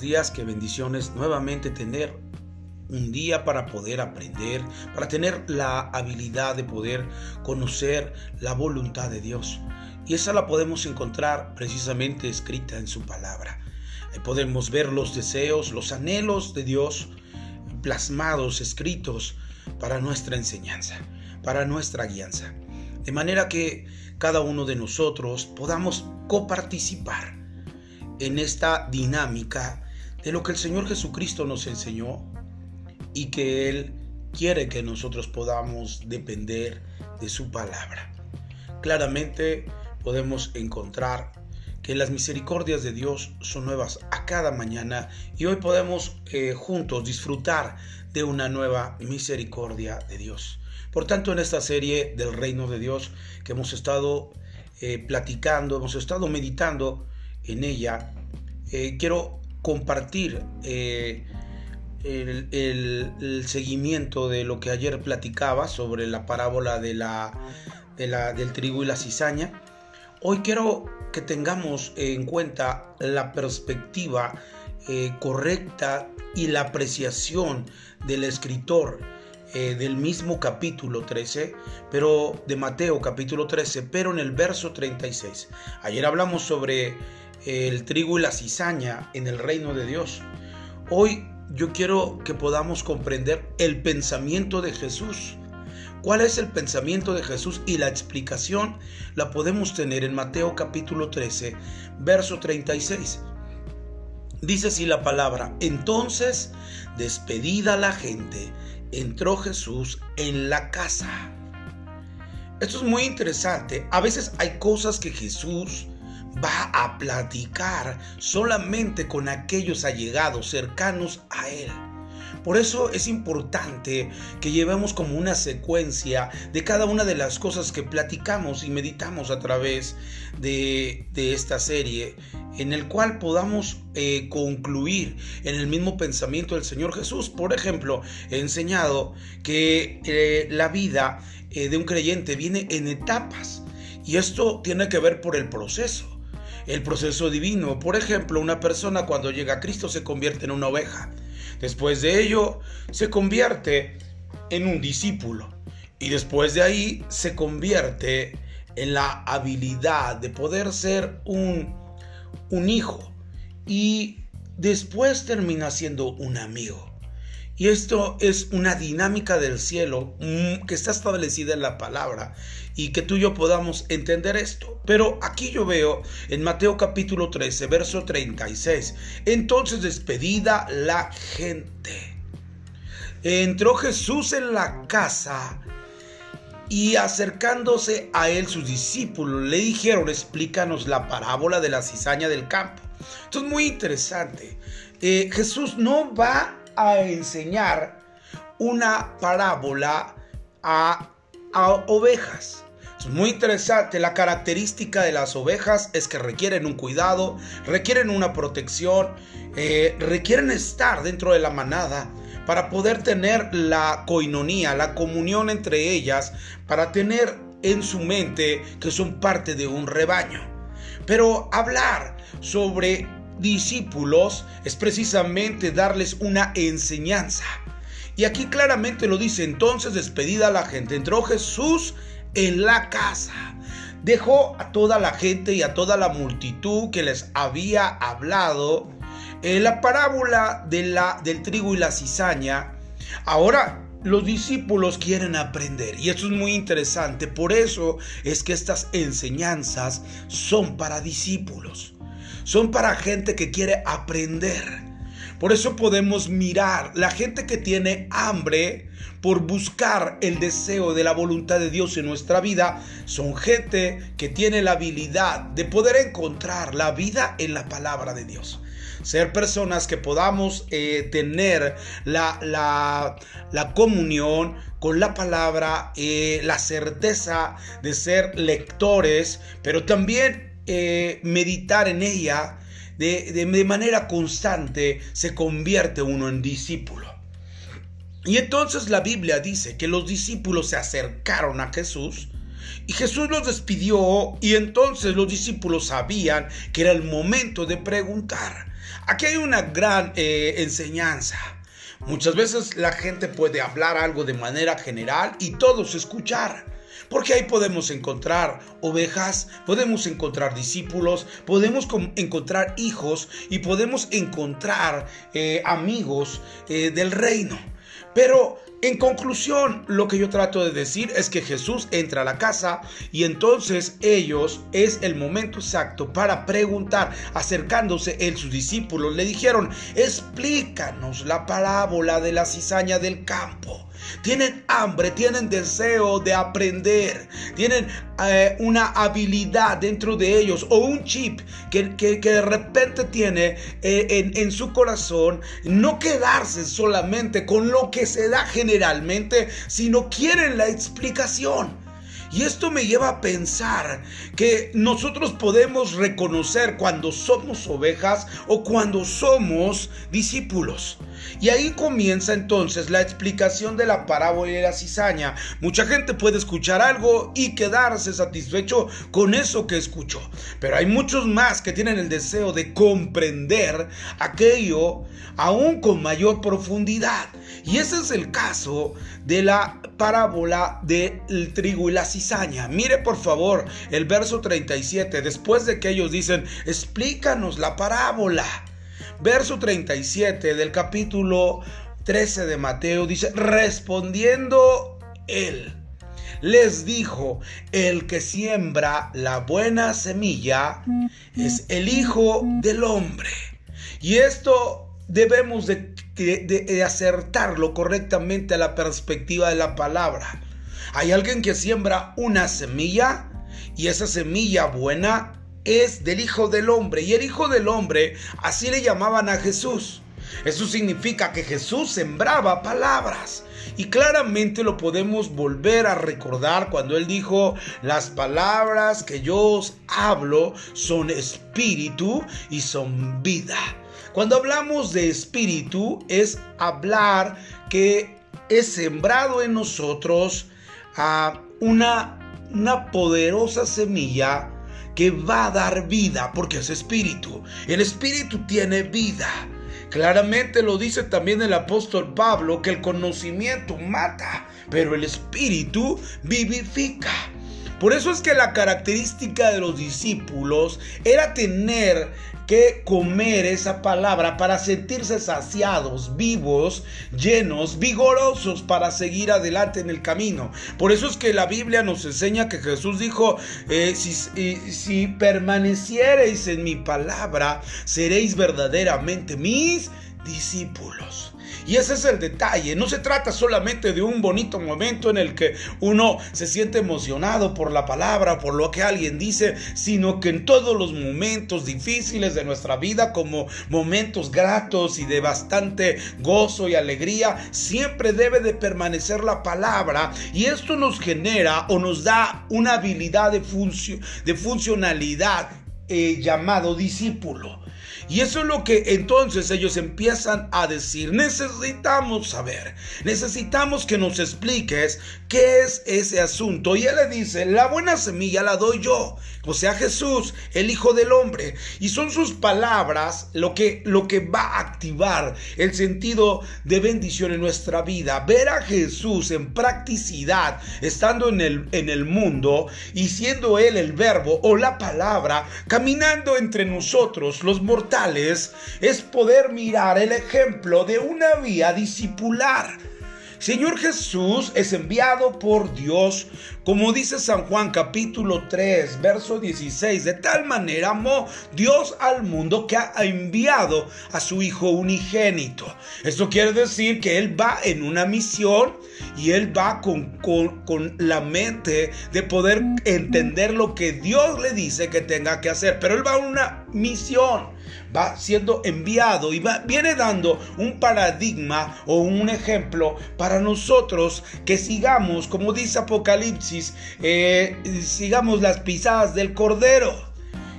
días, qué bendiciones nuevamente tener un día para poder aprender, para tener la habilidad de poder conocer la voluntad de Dios. Y esa la podemos encontrar precisamente escrita en su palabra. Ahí podemos ver los deseos, los anhelos de Dios plasmados, escritos para nuestra enseñanza, para nuestra guianza. De manera que cada uno de nosotros podamos coparticipar en esta dinámica de lo que el Señor Jesucristo nos enseñó y que Él quiere que nosotros podamos depender de su palabra. Claramente podemos encontrar que las misericordias de Dios son nuevas a cada mañana y hoy podemos eh, juntos disfrutar de una nueva misericordia de Dios. Por tanto, en esta serie del reino de Dios que hemos estado eh, platicando, hemos estado meditando, en ella, eh, quiero compartir eh, el, seguimiento de lo que ayer platicaba sobre la parábola de la, del trigo y la cizaña. Hoy quiero que tengamos en cuenta la perspectiva eh, correcta y la apreciación del escritor del mismo capítulo 13, pero de Mateo capítulo 13, pero en el verso 36. Ayer hablamos sobre el trigo y la cizaña en el reino de Dios. Hoy yo quiero que podamos comprender el pensamiento de Jesús. ¿Cuál es el pensamiento de Jesús? Y la explicación la podemos tener en Mateo capítulo 13, verso 36. Dice así la palabra, entonces, despedida la gente, entró Jesús en la casa. Esto es muy interesante. A veces hay cosas que Jesús va a platicar solamente con aquellos allegados cercanos a Él. Por eso es importante que llevemos como una secuencia de cada una de las cosas que platicamos y meditamos a través de, esta serie, en el cual podamos eh, concluir en el mismo pensamiento del Señor Jesús. Por ejemplo, he enseñado que eh, la vida eh, de un creyente viene en etapas y esto tiene que ver por el proceso el proceso divino. Por ejemplo, una persona cuando llega a Cristo se convierte en una oveja. Después de ello, se convierte en un discípulo. Y después de ahí, se convierte en la habilidad de poder ser un, un hijo. Y después termina siendo un amigo. Y esto es una dinámica del cielo mm, que está establecida en la palabra y que tú y yo podamos entender esto. Pero aquí yo veo en Mateo capítulo 13, verso 36, entonces despedida la gente. Entró Jesús en la casa y acercándose a él sus discípulos le dijeron, explícanos la parábola de la cizaña del campo. Esto es muy interesante. Eh, Jesús no va a enseñar una parábola a, ovejas. Es muy interesante. La característica de las ovejas es que requieren un cuidado, requieren una protección, eh, requieren estar dentro de la manada para poder tener la coinonía, la comunión entre ellas, para tener en su mente que son parte de un rebaño. Pero hablar sobre discípulos es precisamente darles una enseñanza. Y aquí claramente lo dice, entonces despedida la gente, entró Jesús en la casa. Dejó a toda la gente y a toda la multitud que les había hablado en la parábola de la, del trigo y la cizaña. Ahora los discípulos quieren aprender y esto es muy interesante. Por eso es que estas enseñanzas son para discípulos son para gente que quiere aprender. Por eso podemos mirar la gente que tiene hambre por buscar el deseo de la voluntad de Dios en nuestra vida. Son gente que tiene la habilidad de poder encontrar la vida en la palabra de Dios. Ser personas que podamos eh, tener la, la, comunión con la palabra, eh, la certeza de ser lectores, pero también eh, meditar en ella de, de manera constante, se convierte uno en discípulo. Y entonces la Biblia dice que los discípulos se acercaron a Jesús y Jesús los despidió y entonces los discípulos sabían que era el momento de preguntar. Aquí hay una gran eh, enseñanza. Muchas veces la gente puede hablar algo de manera general y todos escuchar. Porque ahí podemos encontrar ovejas, podemos encontrar discípulos, podemos encontrar hijos y podemos encontrar eh, amigos eh, del reino. Pero en conclusión, lo que yo trato de decir es que Jesús entra a la casa y entonces ellos es el momento exacto para preguntar, acercándose él, sus discípulos, le dijeron, explícanos la parábola de la cizaña del campo. Tienen hambre, tienen deseo de aprender, tienen eh, una habilidad dentro de ellos o un chip que, de repente tiene eh, en, en, su corazón, no quedarse solamente con lo que se da generalmente, sino quieren la explicación. Y esto me lleva a pensar que nosotros podemos reconocer cuando somos ovejas o cuando somos discípulos. Y ahí comienza entonces la explicación de la parábola de la cizaña. Mucha gente puede escuchar algo y quedarse satisfecho con eso que escuchó. Pero hay muchos más que tienen el deseo de comprender aquello aún con mayor profundidad. Y ese es el caso de la parábola del trigo y la cizaña. Mire por favor el verso 37, después de que ellos dicen, explícanos la parábola. Verso 37 del capítulo 13 de Mateo dice, respondiendo él, les dijo, el que siembra la buena semilla es el Hijo del Hombre. Y esto debemos de, de, acertarlo correctamente a la perspectiva de la palabra. Hay alguien que siembra una semilla y esa semilla buena es del Hijo del Hombre. Y el Hijo del Hombre, así le llamaban a Jesús. Eso significa que Jesús sembraba palabras. Y claramente lo podemos volver a recordar cuando Él dijo, las palabras que yo os hablo son espíritu y son vida. Cuando hablamos de espíritu es hablar que es sembrado en nosotros a una, una poderosa semilla que va a dar vida, porque es espíritu. El espíritu tiene vida. Claramente lo dice también el apóstol Pablo, que el conocimiento mata, pero el espíritu vivifica. Por eso es que la característica de los discípulos era tener que comer esa palabra para sentirse saciados, vivos, llenos, vigorosos para seguir adelante en el camino. Por eso es que la Biblia nos enseña que Jesús dijo, eh, si, si permaneciereis en mi palabra, seréis verdaderamente mis discípulos. Y ese es el detalle. No se trata solamente de un bonito momento en el que uno se siente emocionado por la palabra, por lo que alguien dice, sino que en todos los momentos difíciles de nuestra vida, como momentos gratos y de bastante gozo y alegría, siempre debe de permanecer la palabra. Y esto nos genera o nos da una habilidad de, de funcionalidad eh, llamado discípulo. Y eso es lo que entonces ellos empiezan a decir. Necesitamos saber, necesitamos que nos expliques qué es ese asunto. Y él le dice, la buena semilla la doy yo, o sea Jesús, el Hijo del Hombre. Y son sus palabras lo que, lo que va a activar el sentido de bendición en nuestra vida. Ver a Jesús en practicidad, estando en el, en el mundo y siendo Él el verbo o la palabra, caminando entre nosotros, los mortales es poder mirar el ejemplo de una vía discipular. Señor Jesús es enviado por Dios, como dice San Juan capítulo 3, verso 16, de tal manera amó Dios al mundo que ha enviado a su Hijo unigénito. Esto quiere decir que Él va en una misión y Él va con, con, con la mente de poder entender lo que Dios le dice que tenga que hacer, pero Él va en una misión va siendo enviado y va, viene dando un paradigma o un ejemplo para nosotros que sigamos, como dice Apocalipsis, eh, sigamos las pisadas del Cordero.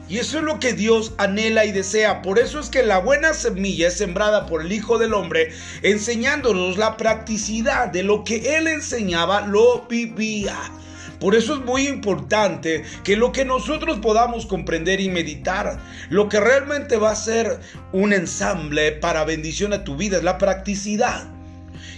Y eso es lo que Dios anhela y desea. Por eso es que la buena semilla es sembrada por el Hijo del Hombre, enseñándonos la practicidad de lo que Él enseñaba, lo vivía. Por eso es muy importante que lo que nosotros podamos comprender y meditar, lo que realmente va a ser un ensamble para bendición a tu vida es la practicidad.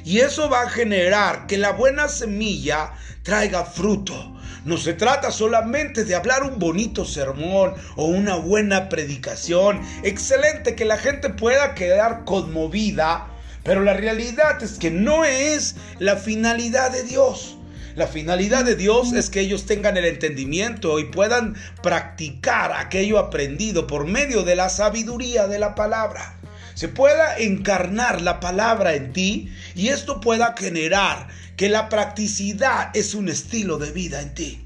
Y eso va a generar que la buena semilla traiga fruto. No se trata solamente de hablar un bonito sermón o una buena predicación. Excelente que la gente pueda quedar conmovida, pero la realidad es que no es la finalidad de Dios. La finalidad de Dios es que ellos tengan el entendimiento y puedan practicar aquello aprendido por medio de la sabiduría de la palabra. Se pueda encarnar la palabra en ti y esto pueda generar que la practicidad es un estilo de vida en ti.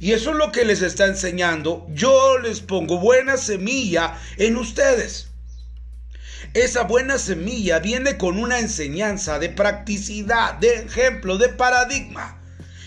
Y eso es lo que les está enseñando. Yo les pongo buena semilla en ustedes. Esa buena semilla viene con una enseñanza de practicidad, de ejemplo, de paradigma.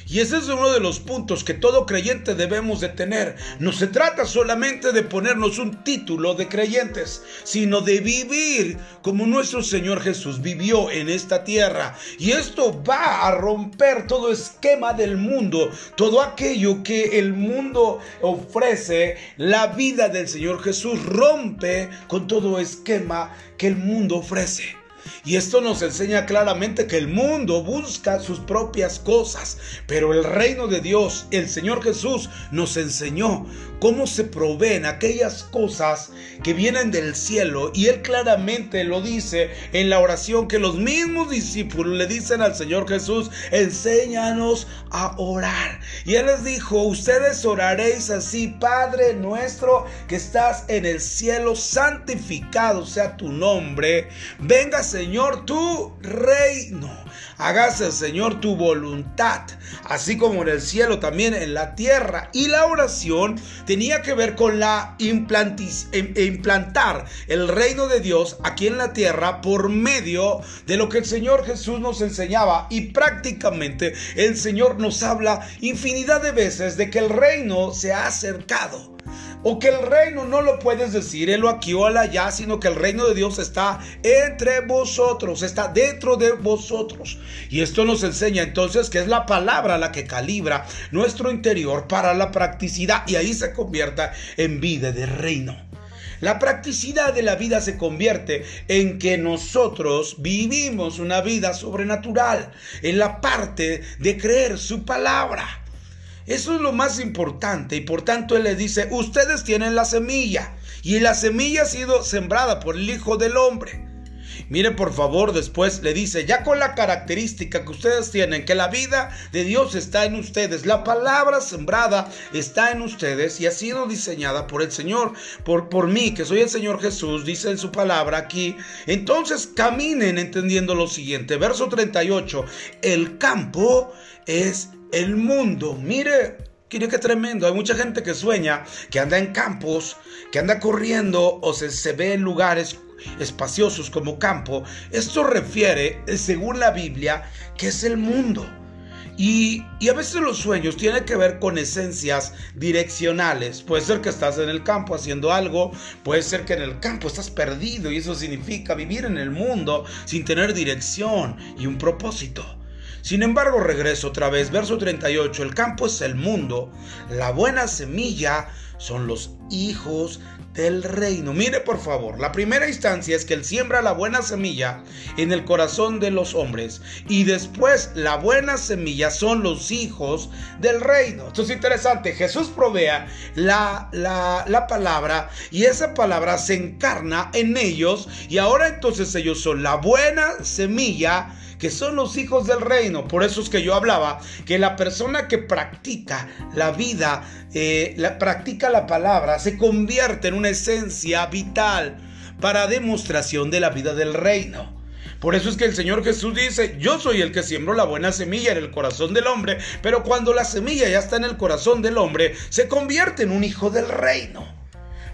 Y ese es uno de los puntos que todo creyente debemos de tener. No se trata solamente de ponernos un título de creyentes, sino de vivir como nuestro Señor Jesús vivió en esta tierra. Y esto va a romper todo esquema del mundo, todo aquello que el mundo ofrece, la vida del Señor Jesús rompe con todo esquema que el mundo ofrece. Y esto nos enseña claramente que el mundo busca sus propias cosas, pero el reino de Dios, el Señor Jesús, nos enseñó cómo se proveen aquellas cosas que vienen del cielo. Y Él claramente lo dice en la oración que los mismos discípulos le dicen al Señor Jesús, enséñanos a orar. Y Él les dijo, ustedes oraréis así, Padre nuestro que estás en el cielo, santificado sea tu nombre. Venga Señor tu reino. Hágase Señor tu voluntad, así como en el cielo, también en la tierra. Y la oración tenía que ver con la e implantar el reino de Dios aquí en la tierra por medio de lo que el Señor Jesús nos enseñaba. Y prácticamente el Señor nos habla infinidad de veces de que el reino se ha acercado o que el reino no lo puedes decir en lo aquí o allá, sino que el reino de Dios está entre vosotros, está dentro de vosotros. Y esto nos enseña entonces que es la palabra la que calibra nuestro interior para la practicidad y ahí se convierta en vida de reino. La practicidad de la vida se convierte en que nosotros vivimos una vida sobrenatural, en la parte de creer su palabra. Eso es lo más importante y por tanto Él le dice, ustedes tienen la semilla y la semilla ha sido sembrada por el Hijo del Hombre. Mire por favor, después le dice, ya con la característica que ustedes tienen, que la vida de Dios está en ustedes, la palabra sembrada está en ustedes y ha sido diseñada por el Señor, por, por mí, que soy el Señor Jesús, dice en su palabra aquí. Entonces caminen entendiendo lo siguiente, verso 38, el campo es el mundo. Mire, Mire qué tremendo. Hay mucha gente que sueña, que anda en campos, que anda corriendo o se, ve en lugares espaciosos como campo. Esto refiere, según la Biblia, que es el mundo. Y, y, a veces los sueños tienen que ver con esencias direccionales. Puede ser que estás en el campo haciendo algo, puede ser que en el campo estás perdido y eso significa vivir en el mundo sin tener dirección y un propósito. Sin embargo, regreso otra vez, verso 38, el campo es el mundo, la buena semilla son los hijos del reino. Mire por favor, la primera instancia es que Él siembra la buena semilla en el corazón de los hombres y después la buena semilla son los hijos del reino. Esto es interesante, Jesús provea la, la, la palabra y esa palabra se encarna en ellos y ahora entonces ellos son la buena semilla que son los hijos del reino. Por eso es que yo hablaba que la persona que practica la vida, eh, practica la palabra, se convierte en una esencia vital para demostración de la vida del reino. Por eso es que el Señor Jesús dice, yo soy el que siembro la buena semilla en el corazón del hombre, pero cuando la semilla ya está en el corazón del hombre, se convierte en un hijo del reino.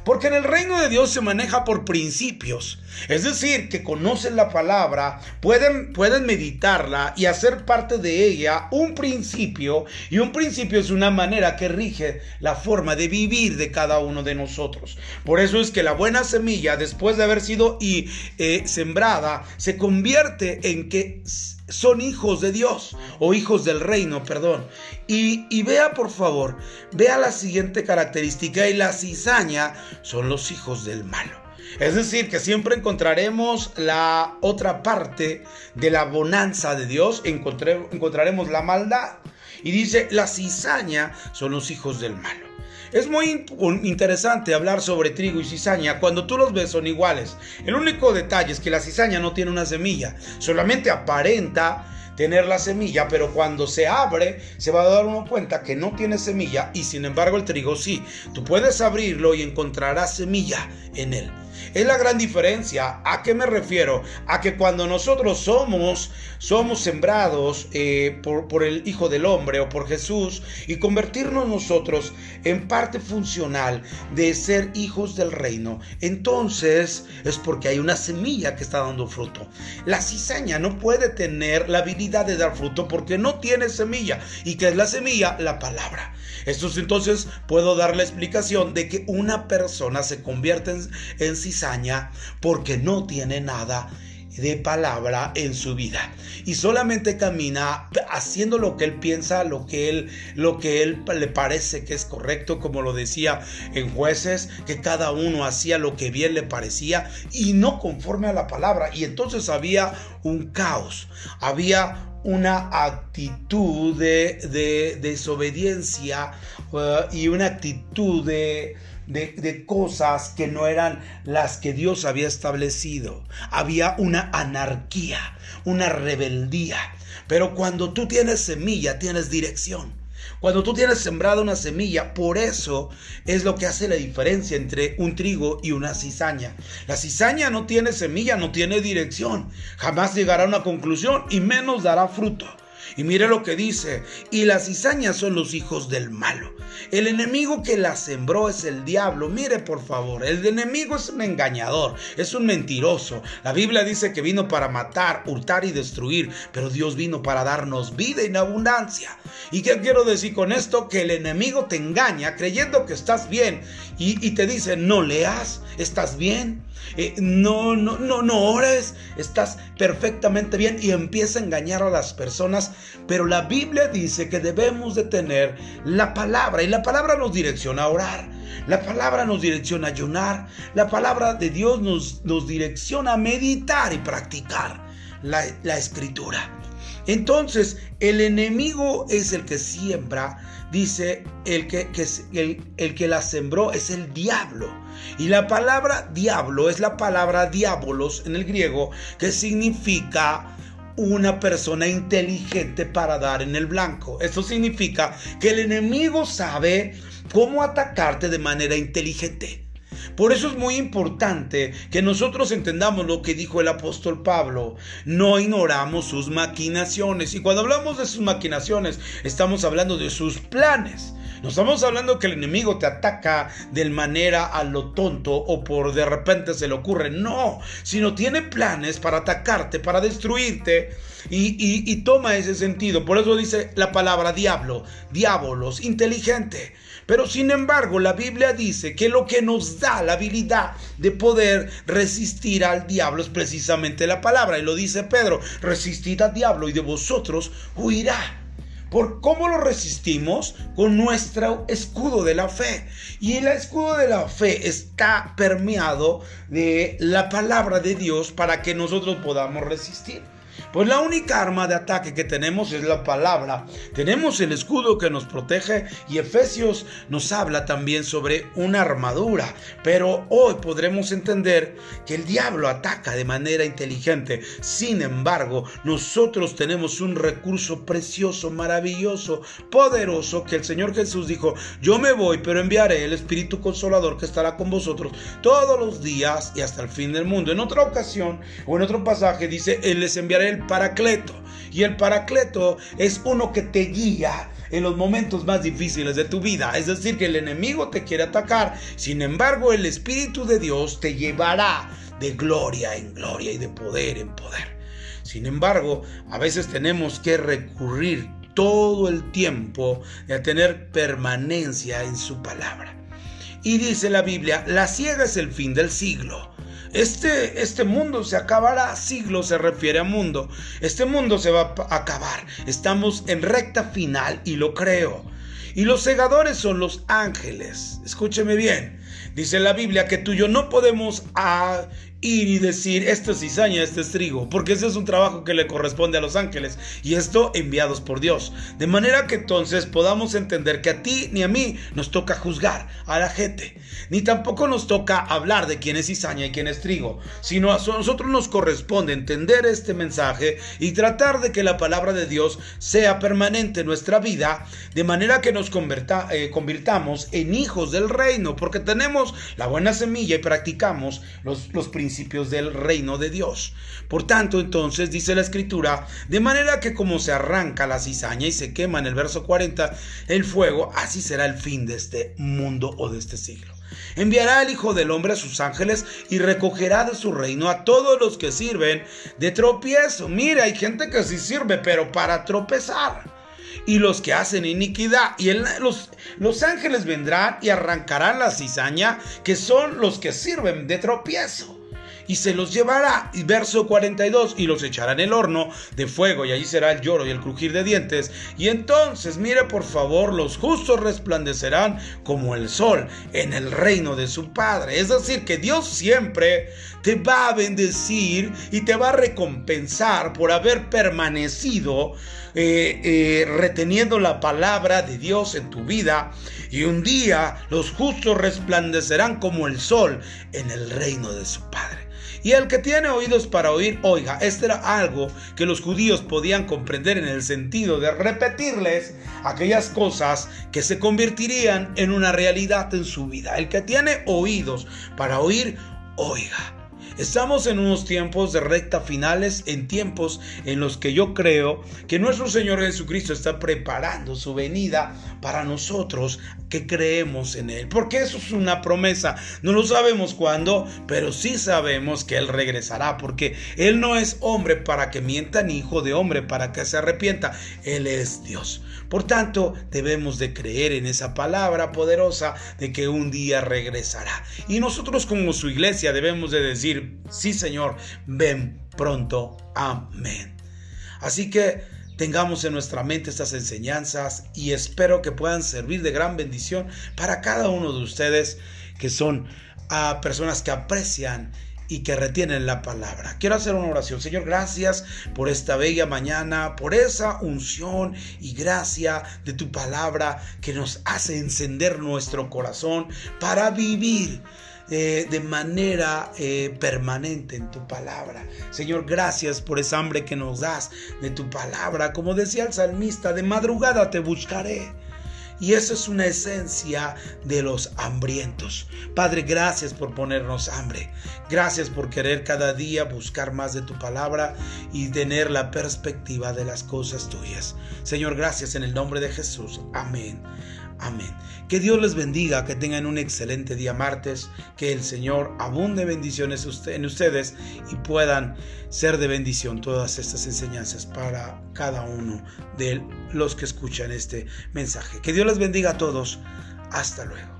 Porque en el reino de Dios se maneja por principios. Es decir, que conocen la palabra, pueden, pueden meditarla y hacer parte de ella un principio. Y un principio es una manera que rige la forma de vivir de cada uno de nosotros. Por eso es que la buena semilla, después de haber sido y, eh, sembrada, se convierte en que son hijos de Dios o hijos del reino, perdón. Y, y, vea por favor, vea la siguiente característica y la cizaña son los hijos del malo. Es decir, que siempre encontraremos la otra parte de la bonanza de Dios, encontraremos la maldad. Y dice, la cizaña son los hijos del malo. Es muy interesante hablar sobre trigo y cizaña. Cuando tú los ves son iguales. El único detalle es que la cizaña no tiene una semilla. Solamente aparenta tener la semilla, pero cuando se abre se va a dar uno cuenta que no tiene semilla y sin embargo el trigo sí. Tú puedes abrirlo y encontrarás semilla en él. Es la gran diferencia. ¿A qué me refiero? A que cuando nosotros somos, somos sembrados eh, por, por el Hijo del Hombre o por Jesús y convertirnos nosotros en parte funcional de ser hijos del reino, entonces es porque hay una semilla que está dando fruto. La cizaña no puede tener la de dar fruto porque no tiene semilla. ¿Y qué es la semilla? La palabra. Esto entonces puedo dar la explicación de que una persona se convierte en cizaña porque no tiene nada de palabra en su vida. Y solamente camina haciendo lo que él piensa, lo que él lo que él le parece que es correcto, como lo decía en jueces, que cada uno hacía lo que bien le parecía y no conforme a la palabra. Y entonces había un caos, había una actitud de, desobediencia uh, y una actitud de, de, cosas que no eran las que Dios había establecido. Había una anarquía, una rebeldía. Pero cuando tú tienes semilla, tienes dirección. Cuando tú tienes sembrada una semilla, por eso es lo que hace la diferencia entre un trigo y una cizaña. La cizaña no tiene semilla, no tiene dirección. Jamás llegará a una conclusión y menos dará fruto. Y mire lo que dice, y las cizañas son los hijos del malo. El enemigo que la sembró es el diablo. Mire por favor, el enemigo es un engañador, es un mentiroso. La Biblia dice que vino para matar, hurtar y destruir, pero Dios vino para darnos vida en abundancia. ¿Y qué quiero decir con esto? Que el enemigo te engaña creyendo que estás bien y, te dice, no leas, estás bien, eh, no, no, no, no ores, estás perfectamente bien y empieza a engañar a las personas pero la Biblia dice que debemos de tener la palabra y la palabra nos direcciona a orar. La palabra nos direcciona a ayunar. La palabra de Dios nos, nos direcciona a meditar y practicar la, escritura. Entonces, el enemigo es el que siembra, dice el que, el, que la sembró es el diablo. Y la palabra diablo es la palabra diabolos en el griego, que significa una persona inteligente para dar en el blanco. Eso significa que el enemigo sabe cómo atacarte de manera inteligente. Por eso es muy importante que nosotros entendamos lo que dijo el apóstol Pablo. No ignoramos sus maquinaciones. Y cuando hablamos de sus maquinaciones, estamos hablando de sus planes. No estamos hablando que el enemigo te ataca de manera a lo tonto o por de repente se le ocurre. No, sino tiene planes para atacarte, para destruirte. Y, toma ese sentido. Por eso dice la palabra diablo, diabolos, inteligente. Pero sin embargo, la Biblia dice que lo que nos da la habilidad de poder resistir al diablo es precisamente la palabra. Y lo dice Pedro, resistid al diablo y de vosotros huirá. ¿Por cómo lo resistimos? Con nuestro escudo de la fe. Y el escudo de la fe está permeado de la palabra de Dios para que nosotros podamos resistir. Pues la única arma de ataque que tenemos es la palabra. Tenemos el escudo que nos protege y Efesios nos habla también sobre una armadura. Pero hoy podremos entender que el diablo ataca de manera inteligente. Sin embargo, nosotros tenemos un recurso precioso, maravilloso, poderoso que el Señor Jesús dijo, yo me voy, pero enviaré el Espíritu Consolador que estará con vosotros todos los días y hasta el fin del mundo. En otra ocasión o en otro pasaje dice, Él les el paracleto. Y el paracleto es uno que te guía en los momentos más difíciles de tu vida. Es decir, que el enemigo te quiere atacar. Sin embargo, el Espíritu de Dios te llevará de gloria en gloria y de poder en poder. Sin embargo, a veces tenemos que recurrir todo el tiempo a tener permanencia en su palabra. Y dice la Biblia, la ciega es el fin del siglo Este, este mundo se acabará, siglo se refiere a mundo. Este mundo se va a acabar. Estamos en recta final y lo creo. Y los segadores son los ángeles. Escúcheme bien. Dice la Biblia que tú y yo no podemos ah, y decir esto es cizaña, esto es trigo, porque ese es un trabajo que le corresponde a los ángeles y esto enviados por Dios. De manera que entonces podamos entender que a ti ni a mí nos toca juzgar a la gente, ni tampoco nos toca hablar de quién es cizaña y quién es trigo, sino a nosotros nos corresponde entender este mensaje y tratar de que la palabra de Dios sea permanente en nuestra vida, de manera que nos eh, convirtamos en hijos del reino, porque tenemos la buena semilla y practicamos los, los principios del reino de Dios. Por tanto, entonces dice la escritura, de manera que como se arranca la cizaña y se quema en el verso 40 el fuego, así será el fin de este mundo o de este siglo. Enviará el Hijo del Hombre a sus ángeles y recogerá de su reino a todos los que sirven de tropiezo. Mire, hay gente que sí sirve, pero para tropezar y los que hacen iniquidad. Y los, los ángeles vendrán y arrancarán la cizaña, que son los que sirven de tropiezo y se los llevará. Y verso 42, y los echará en el horno de fuego, y allí será el lloro y el crujir de dientes. Y entonces, mire por favor, los justos resplandecerán como el sol en el reino de su Padre. Es decir, que Dios siempre te va a bendecir y te va a recompensar por haber permanecido eh, eh, reteniendo la palabra de Dios en tu vida. Y un día los justos resplandecerán como el sol en el reino de su Padre. Y el que tiene oídos para oír, oiga, esto era algo que los judíos podían comprender en el sentido de repetirles aquellas cosas que se convertirían en una realidad en su vida. El que tiene oídos para oír, oiga. Estamos en unos tiempos de recta finales, en tiempos en los que yo creo que nuestro Señor Jesucristo está preparando su venida para nosotros que creemos en Él. Porque eso es una promesa. No lo sabemos cuándo, pero sí sabemos que Él regresará. Porque Él no es hombre para que mienta, ni hijo de hombre para que se arrepienta. Él es Dios. Por tanto, debemos de creer en esa palabra poderosa de que un día regresará. Y nosotros como su iglesia debemos de decir, sí Señor, ven pronto. Amén. Así que tengamos en nuestra mente estas enseñanzas y espero que puedan servir de gran bendición para cada uno de ustedes que son a personas que aprecian y que retienen la palabra. Quiero hacer una oración. Señor, gracias por esta bella mañana, por esa unción y gracia de tu palabra que nos hace encender nuestro corazón para vivir eh, de manera eh, permanente en tu palabra. Señor, gracias por esa hambre que nos das de tu palabra. Como decía el salmista, de madrugada te buscaré. Y eso es una esencia de los hambrientos. Padre, gracias por ponernos hambre. Gracias por querer cada día buscar más de tu palabra y tener la perspectiva de las cosas tuyas. Señor, gracias en el nombre de Jesús. Amén. Amén. Que Dios les bendiga, que tengan un excelente día martes, que el Señor abunde bendiciones en ustedes y puedan ser de bendición todas estas enseñanzas para cada uno de los que escuchan este mensaje. Que Dios les bendiga a todos. Hasta luego.